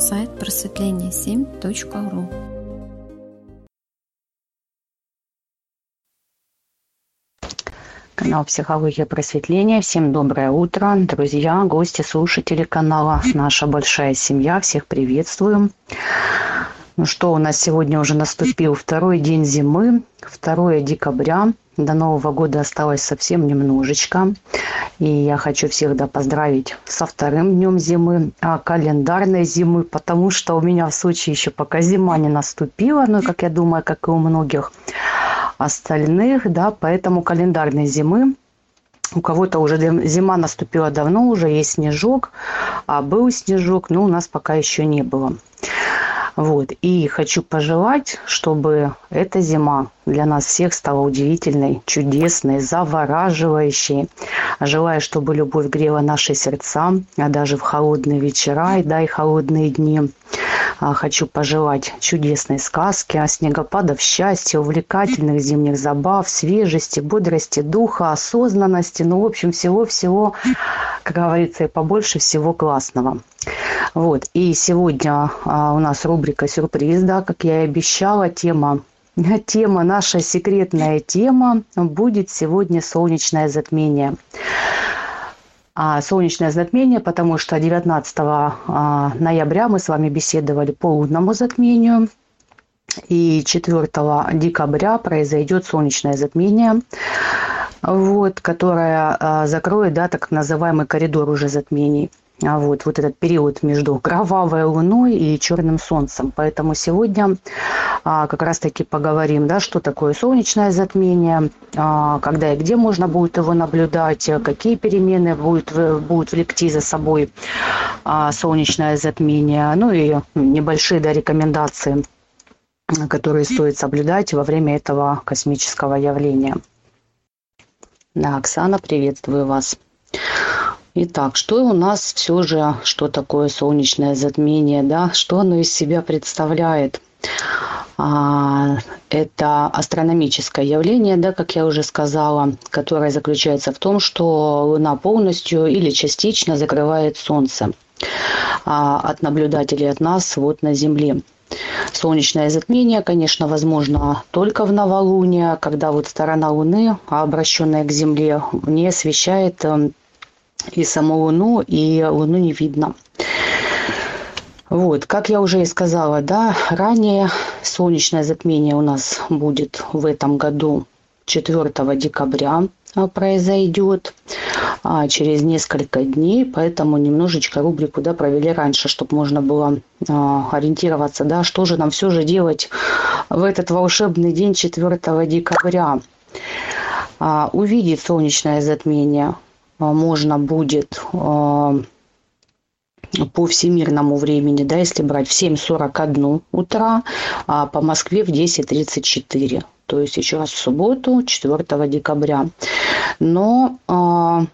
сайт просветление7.ру. Канал «Психология просветления». Всем доброе утро, друзья, гости, слушатели канала «Наша большая семья». Всех приветствуем. Ну что, у нас сегодня уже наступил второй день зимы, 2 декабря. До Нового года осталось совсем немножечко. И я хочу всех да, поздравить со вторым днем зимы, а календарной зимы, потому что у меня в Сочи еще пока зима не наступила, ну, как я думаю, как и у многих остальных, да, поэтому календарной зимы у кого-то уже зима наступила давно, уже есть снежок, а был снежок, но у нас пока еще не было. Вот. И хочу пожелать, чтобы эта зима для нас всех стала удивительной, чудесной, завораживающей. Желаю, чтобы любовь грела наши сердца, а даже в холодные вечера и да, и холодные дни. А, хочу пожелать чудесной сказки, снегопадов счастья, увлекательных зимних забав, свежести, бодрости духа, осознанности, ну, в общем, всего-всего, как говорится, и побольше всего классного. Вот. И сегодня а, у нас рубрика «Сюрприз», да, как я и обещала, тема Тема, наша секретная тема будет сегодня солнечное затмение. А солнечное затмение, потому что 19 а, ноября мы с вами беседовали по лунному затмению. И 4 декабря произойдет солнечное затмение, вот, которое а, закроет да, так называемый коридор уже затмений. А вот, вот этот период между кровавой луной и черным солнцем. Поэтому сегодня а, как раз-таки поговорим, да, что такое солнечное затмение, а, когда и где можно будет его наблюдать, какие перемены будет, будут влекти за собой а, солнечное затмение, ну и небольшие да, рекомендации, которые стоит соблюдать во время этого космического явления. Да, Оксана, приветствую вас. Итак, что у нас все же, что такое солнечное затмение, да, что оно из себя представляет? А, это астрономическое явление, да, как я уже сказала, которое заключается в том, что Луна полностью или частично закрывает Солнце а, от наблюдателей, от нас вот на Земле. Солнечное затмение, конечно, возможно только в новолуние, когда вот сторона Луны, обращенная к Земле, не освещает эм, и саму Луну, и Луну не видно. Вот, как я уже и сказала, да, ранее солнечное затмение у нас будет в этом году 4 декабря а, произойдет а, через несколько дней, поэтому немножечко рубрику да, провели раньше, чтобы можно было а, ориентироваться, да, что же нам все же делать в этот волшебный день 4 декабря. А, увидеть солнечное затмение можно будет а, по всемирному времени, да, если брать в 7.41 утра, а по Москве в 10.34. То есть еще раз в субботу, 4 декабря. Но а,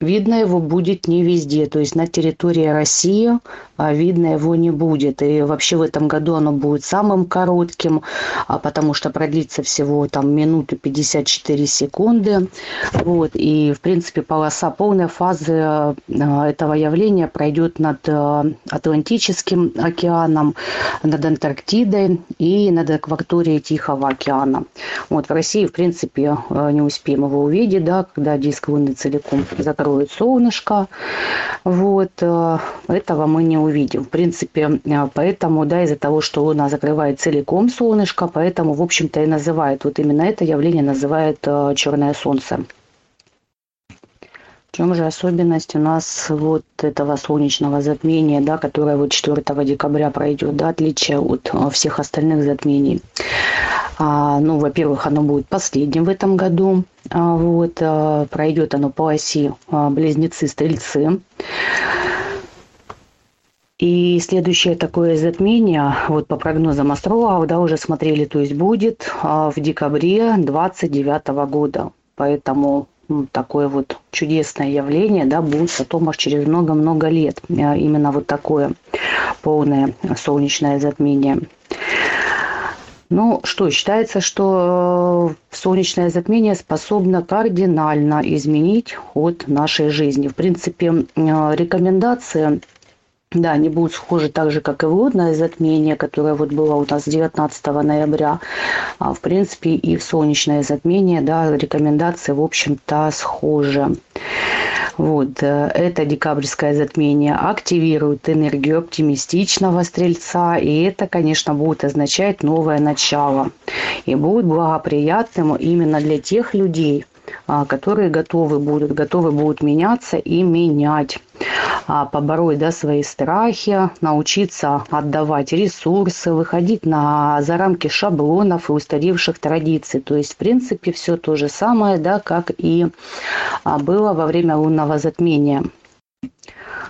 видно его будет не везде. То есть на территории России а видно его не будет. И вообще в этом году оно будет самым коротким, а потому что продлится всего там минуту 54 секунды. Вот. И, в принципе, полоса полной фазы а, этого явления пройдет над Атлантическим океаном, над Антарктидой и над акваторией Тихого океана. Вот. В России, в принципе, не успеем его увидеть, да, когда диск Луны целиком закроет солнышко. Вот. Этого мы не увидим. В принципе, э, поэтому, да, из-за того, что Луна закрывает целиком солнышко, поэтому, в общем-то, и называют, вот именно это явление называют э, черное солнце. В чем же особенность у нас вот этого солнечного затмения, да, которое вот 4 декабря пройдет, да, отличие от э, всех остальных затмений? А, ну, во-первых, оно будет последним в этом году. А, вот, а, пройдет оно по оси а, близнецы-стрельцы. И следующее такое затмение, вот по прогнозам астрологов, да, уже смотрели, то есть будет в декабре 29 года. Поэтому такое вот чудесное явление, да, будет потом аж через много-много лет. Именно вот такое полное солнечное затмение. Ну что, считается, что э, солнечное затмение способно кардинально изменить ход нашей жизни. В принципе, э, рекомендация Да, они будут схожи так же, как и водное затмение, которое вот было у нас 19 ноября. А, в принципе, и солнечное затмение, да, рекомендации, в общем-то, схожи. Вот, э, это декабрьское затмение активирует энергию оптимистичного стрельца, и это, конечно, будет означать новое начало. И будет благоприятным именно для тех людей, которые готовы будут, готовы будут меняться и менять а, побороть да, свои страхи, научиться отдавать ресурсы, выходить на, за рамки шаблонов и устаревших традиций. То есть, в принципе, все то же самое, да, как и а, было во время лунного затмения.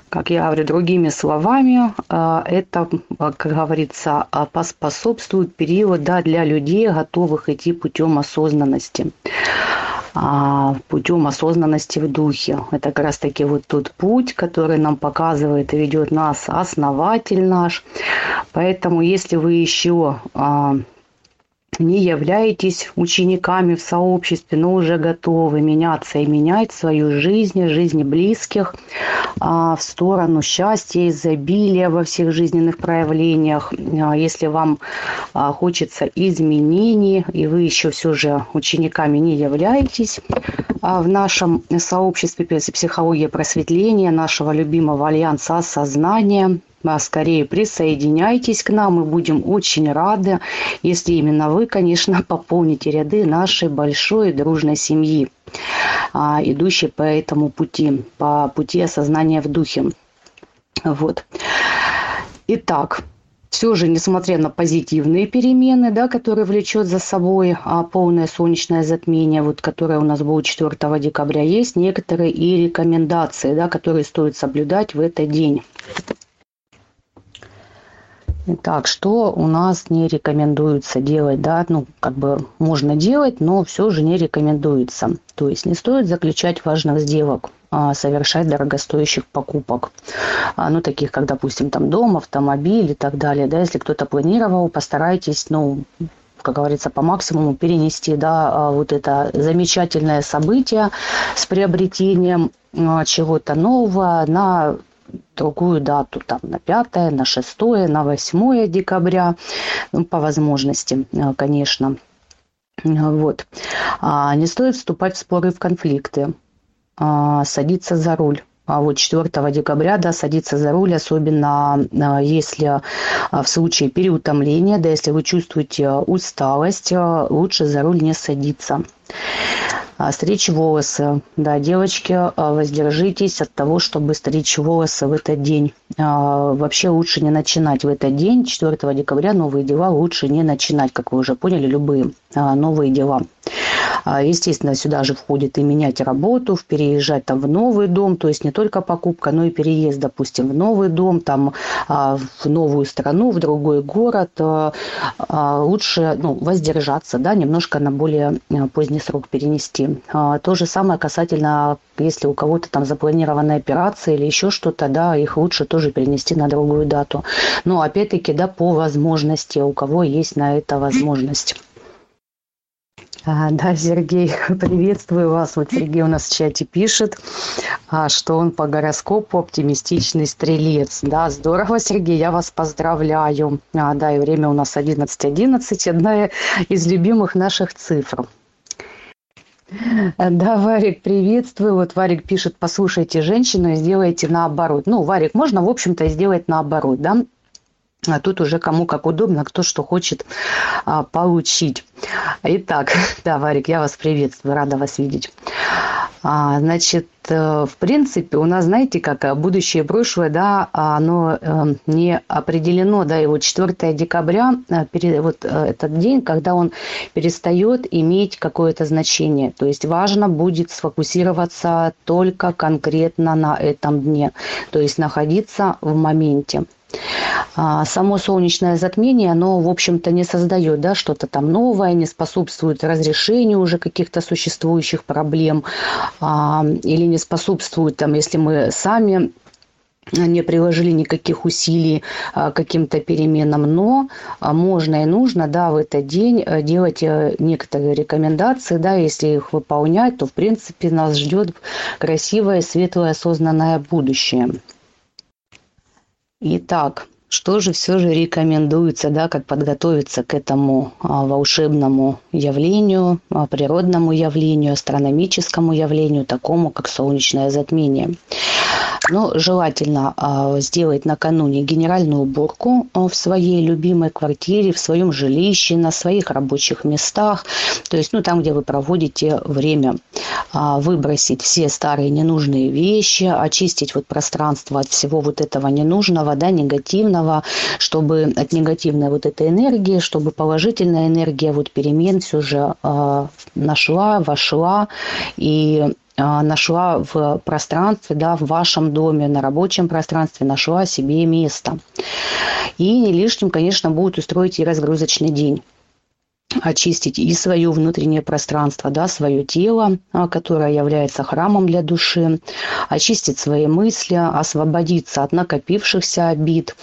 Как я говорю другими словами, это, как говорится, поспособствует период да, для людей, готовых идти путем осознанности. А, путем осознанности в духе. Это как раз таки вот тот путь, который нам показывает и ведет нас основатель наш. Поэтому если вы еще а, не являетесь учениками в сообществе, но уже готовы меняться и менять свою жизнь, жизнь близких а, в сторону счастья, изобилия во всех жизненных проявлениях. А, если вам а, хочется изменений, и вы еще все же учениками не являетесь, в нашем сообществе психология просветления, нашего любимого альянса сознания, скорее присоединяйтесь к нам. Мы будем очень рады, если именно вы, конечно, пополните ряды нашей большой дружной семьи, а, идущей по этому пути, по пути осознания в духе. Вот. Итак, все же, несмотря на позитивные перемены, да, которые влечет за собой а, полное солнечное затмение, вот, которое у нас будет 4 декабря, есть некоторые и рекомендации, да, которые стоит соблюдать в этот день. Итак, что у нас не рекомендуется делать, да, ну, как бы можно делать, но все же не рекомендуется. То есть не стоит заключать важных сделок, а, совершать дорогостоящих покупок. А, ну, таких, как, допустим, там дом, автомобиль и так далее, да, если кто-то планировал, постарайтесь, ну, как говорится, по максимуму перенести, да, а, вот это замечательное событие с приобретением чего-то нового на другую дату, там на 5, на 6, на 8 декабря, ну, по возможности, э, конечно. Вот. А не стоит вступать в споры, в конфликты, а садиться за руль. А вот 4 декабря, да, садиться за руль, особенно а, если а, в случае переутомления, да, если вы чувствуете усталость, лучше за руль не садиться. А, стричь волосы. Да, девочки, воздержитесь от того, чтобы стричь волосы в этот день. Вообще лучше не начинать в этот день, 4 декабря, новые дела лучше не начинать, как вы уже поняли, любые новые дела. А, естественно, сюда же входит и менять работу, переезжать там в новый дом, то есть не только покупка, но и переезд, допустим, в новый дом, там а, в новую страну, в другой город. А, лучше ну, воздержаться, да, немножко на более поздний срок перенести. То же самое касательно, если у кого-то там запланированная операция или еще что-то, да, их лучше тоже перенести на другую дату. Но опять-таки, да, по возможности, у кого есть на это возможность. А, да, Сергей, приветствую вас. Вот Сергей у нас в чате пишет, а, что он по гороскопу оптимистичный стрелец. Да, здорово, Сергей, я вас поздравляю. А, да, и время у нас 11.11, .11, одна из любимых наших цифр. Да, Варик, приветствую. Вот Варик пишет, послушайте женщину и сделайте наоборот. Ну, Варик, можно, в общем-то, сделать наоборот, да? А тут уже кому как удобно, кто что хочет а, получить. Итак, да, Варик, я вас приветствую, рада вас видеть. А, значит, э, в принципе, у нас, знаете, как э, будущее прошлое, да, оно э, не определено, да, и вот 4 декабря, вот этот день, когда он перестает иметь какое-то значение. То есть важно будет сфокусироваться только конкретно на этом дне, то есть находиться в моменте. А, само солнечное затмение, оно, в общем-то, не создает да, что-то там новое, не способствует разрешению уже каких-то существующих проблем а, или не способствует, там, если мы сами не приложили никаких усилий а, каким-то переменам, но можно и нужно, да, в этот день э, делать э, некоторые рекомендации, да, если их выполнять, то, в принципе, нас ждет красивое, светлое, осознанное будущее. Итак, что же все же рекомендуется, да, как подготовиться к этому а, волшебному явлению, а, природному явлению, астрономическому явлению, такому как солнечное затмение? Ну, желательно э, сделать накануне генеральную уборку в своей любимой квартире, в своем жилище, на своих рабочих местах, то есть, ну, там, где вы проводите время. Выбросить все старые ненужные вещи, очистить вот пространство от всего вот этого ненужного, да, негативного, чтобы от негативной вот этой энергии, чтобы положительная энергия вот перемен все же э, нашла, вошла и а, нашла в пространстве, да, в вашем доме, на рабочем пространстве, нашла себе место. И не лишним, конечно, будет устроить и разгрузочный день очистить и свое внутреннее пространство, да, свое тело, а, которое является храмом для души, очистить свои мысли, освободиться от накопившихся обид.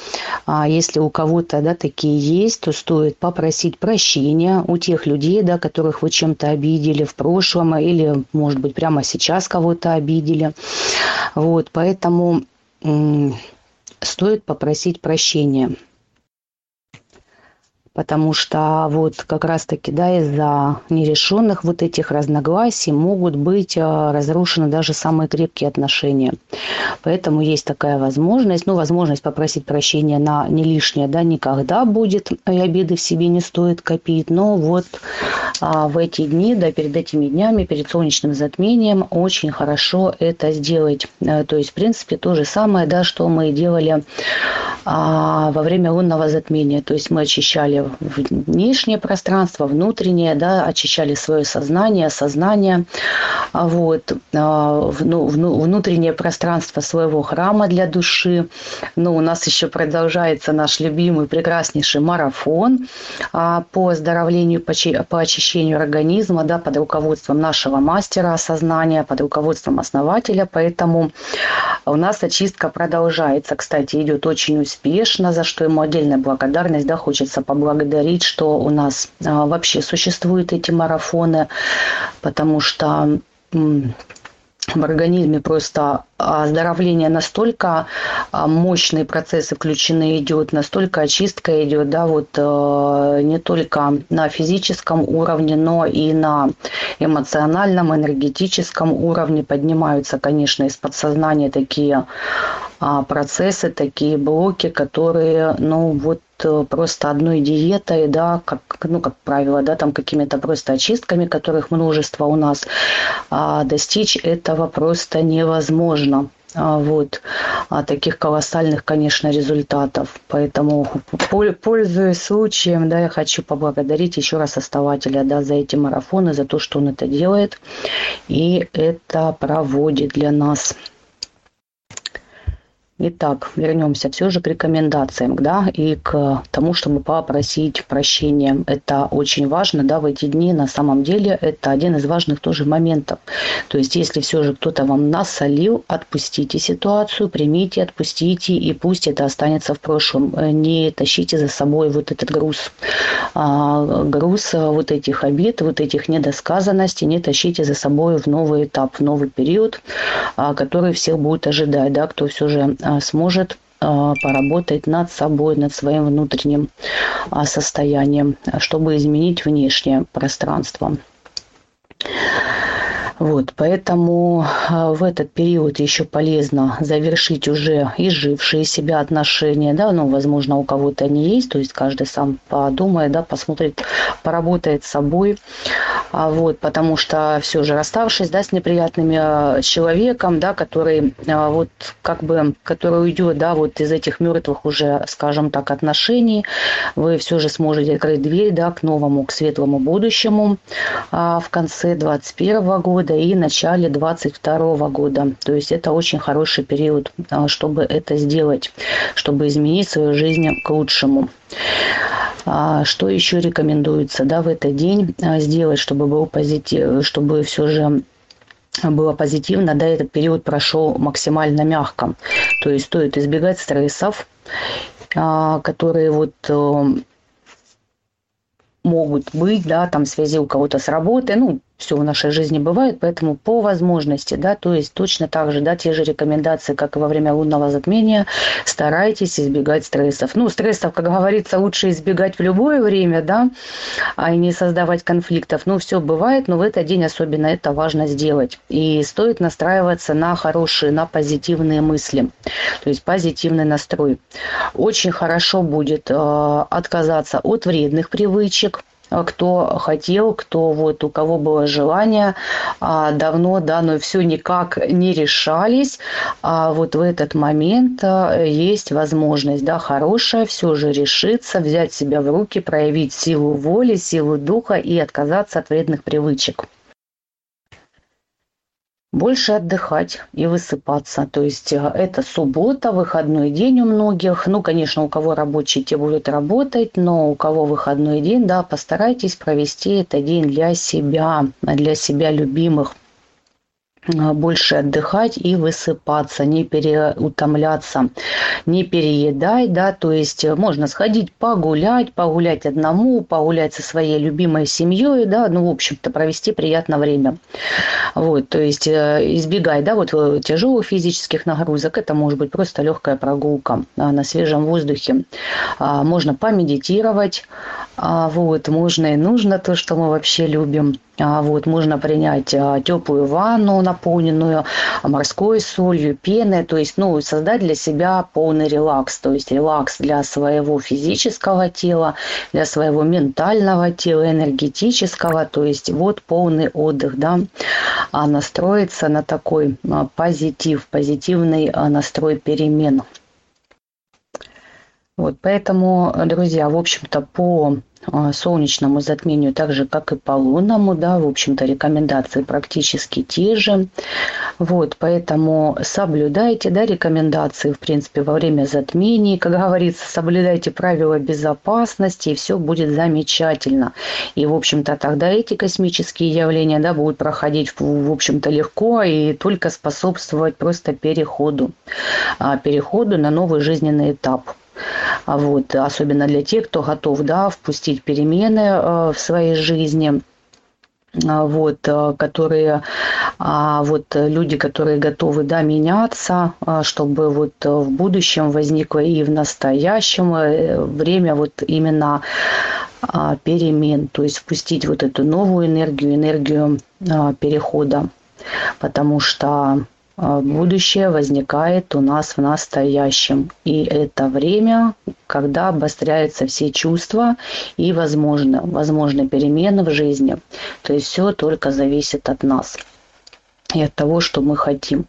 А если у кого-то да, такие есть, то стоит попросить прощения у тех людей, да, которых вы чем-то обидели в прошлом или, может быть, прямо сейчас кого-то обидели. Вот, поэтому стоит попросить прощения потому что вот как раз-таки, да, из-за нерешенных вот этих разногласий могут быть э, разрушены даже самые крепкие отношения. Поэтому есть такая возможность, ну, возможность попросить прощения на не лишнее, да, никогда будет, и обиды в себе не стоит копить, но вот а, в эти дни, да, перед этими днями, перед солнечным затмением очень хорошо это сделать. Э, то есть, в принципе, то же самое, да, что мы делали а, во время лунного затмения. То есть мы очищали внешнее пространство, внутреннее, да, очищали свое сознание, сознание, вот, а, ну, внутреннее пространство своего храма для души. Ну, у нас еще продолжается наш любимый прекраснейший марафон а, по оздоровлению, по очищению организма, да, под руководством нашего мастера осознания, под руководством основателя, поэтому у нас очистка продолжается. Кстати, идет очень успешно, за что ему отдельная благодарность, да, хочется поблагодарить, что у нас а, вообще существуют эти марафоны, потому что в организме просто оздоровление настолько а, мощные процессы включены идет, настолько очистка идет, да, вот э, не только на физическом уровне, но и на эмоциональном, энергетическом уровне. Поднимаются, конечно, из подсознания такие процессы, такие блоки, которые, ну, вот э, просто одной диетой, да, как, ну, как правило, да, там какими-то просто очистками, которых множество у нас, а достичь этого просто невозможно. А, вот, а таких колоссальных, конечно, результатов. Поэтому, пользуясь случаем, да, я хочу поблагодарить еще раз основателя да, за эти марафоны, за то, что он это делает и это проводит для нас. Итак, вернемся все же к рекомендациям, да, и к тому, чтобы попросить прощения. Это очень важно, да, в эти дни на самом деле это один из важных тоже моментов. То есть, если все же кто-то вам насолил, отпустите ситуацию, примите, отпустите, и пусть это останется в прошлом. Не тащите за собой вот этот груз, а, груз вот этих обид, вот этих недосказанностей, не тащите за собой в новый этап, в новый период, а, который всех будет ожидать, да, кто все же сможет а, поработать над собой, над своим внутренним а, состоянием, чтобы изменить внешнее пространство. Вот, поэтому в этот период еще полезно завершить уже изжившие себя отношения, да, ну, возможно, у кого-то они есть, то есть каждый сам подумает, да, посмотрит, поработает с собой, а вот, потому что все же расставшись, да, с неприятным э, человеком, да, который э, вот как бы, который уйдет, да, вот из этих мертвых уже, скажем так, отношений, вы все же сможете открыть дверь, да, к новому, к светлому будущему а, в конце 2021 года и начале 2022 года. То есть это очень хороший период, чтобы это сделать, чтобы изменить свою жизнь к лучшему. А что еще рекомендуется да, в этот день а, сделать, чтобы был позитив, чтобы все же было позитивно, да, этот период прошел максимально мягко. То есть стоит избегать стрессов, а, которые вот э, могут быть, да, там в связи у кого-то с работой, ну, все в нашей жизни бывает, поэтому по возможности, да, то есть точно так же, да, те же рекомендации, как и во время лунного затмения, старайтесь избегать стрессов. Ну, стрессов, как говорится, лучше избегать в любое время, да, а не создавать конфликтов. Ну, все бывает, но в этот день особенно это важно сделать. И стоит настраиваться на хорошие, на позитивные мысли, то есть позитивный настрой. Очень хорошо будет э, отказаться от вредных привычек, кто хотел, кто вот у кого было желание а, давно, да, но все никак не решались. А вот в этот момент а, есть возможность, да, хорошая, все же решиться, взять себя в руки, проявить силу воли, силу духа и отказаться от вредных привычек больше отдыхать и высыпаться. То есть э, это суббота, выходной день у многих. Ну, конечно, у кого рабочий, те будут работать, но у кого выходной день, да, постарайтесь провести этот день для себя, для себя любимых. А, больше отдыхать и высыпаться, не переутомляться, не переедать, да, то есть э, можно сходить погулять, погулять одному, погулять со своей любимой семьей, да, ну, в общем-то, провести приятное время. Вот, то есть э, избегай, да, вот э, тяжелых физических нагрузок, это может быть просто легкая прогулка на свежем воздухе. А, можно помедитировать, а, вот, можно и нужно то, что мы вообще любим. А, вот, можно принять а, теплую ванну, наполненную морской солью, пеной, то есть, ну, создать для себя полный релакс, то есть релакс для своего физического тела, для своего ментального тела, энергетического, то есть вот полный отдых, да, а настроиться на такой позитив, позитивный настрой перемен. Вот, поэтому, друзья, в общем-то, по а, солнечному затмению, так же, как и по лунному, да, в общем-то, рекомендации практически те же. Вот, поэтому соблюдайте, да, рекомендации, в принципе, во время затмений, как говорится, соблюдайте правила безопасности, и все будет замечательно. И, в общем-то, тогда эти космические явления, да, будут проходить, в общем-то, легко и только способствовать просто переходу, а, переходу на новый жизненный этап. А вот, особенно для тех, кто готов да, впустить перемены э, в своей жизни. А, вот, э, которые, а, вот люди, которые готовы, да, меняться, чтобы вот в будущем возникло и в настоящем э, время вот именно перемен, то есть впустить вот эту новую энергию, энергию перехода, потому что будущее возникает у нас в настоящем. И это время, когда обостряются все чувства и возможно, возможны перемены в жизни. То есть все только зависит от нас и от того, что мы хотим.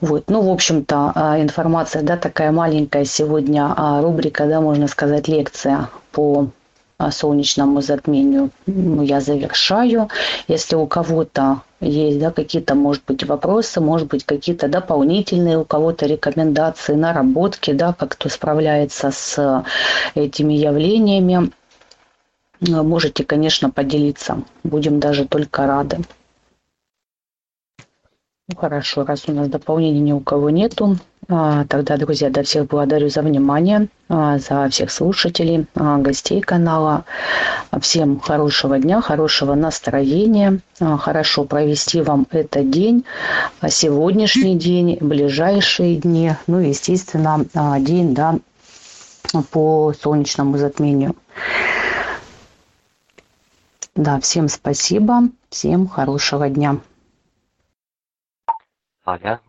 Вот. Ну, в общем-то, а, информация, да, такая маленькая сегодня а, рубрика, да, можно сказать, лекция по солнечному затмению ну, я завершаю. Если у кого-то есть да, какие-то, может быть, вопросы, может быть, какие-то дополнительные у кого-то рекомендации, наработки, да, как кто справляется с этими явлениями, можете, конечно, поделиться. Будем даже только рады. Ну, хорошо, раз у нас дополнений ни у кого нету, а, тогда, друзья, до всех благодарю за внимание, а, за всех слушателей, а, гостей канала. Всем хорошего дня, хорошего настроения, хорошо провести вам этот день, сегодняшний день, ближайшие дни, ну и, естественно, день да, по солнечному затмению. Да, всем спасибо, всем хорошего дня. 好的。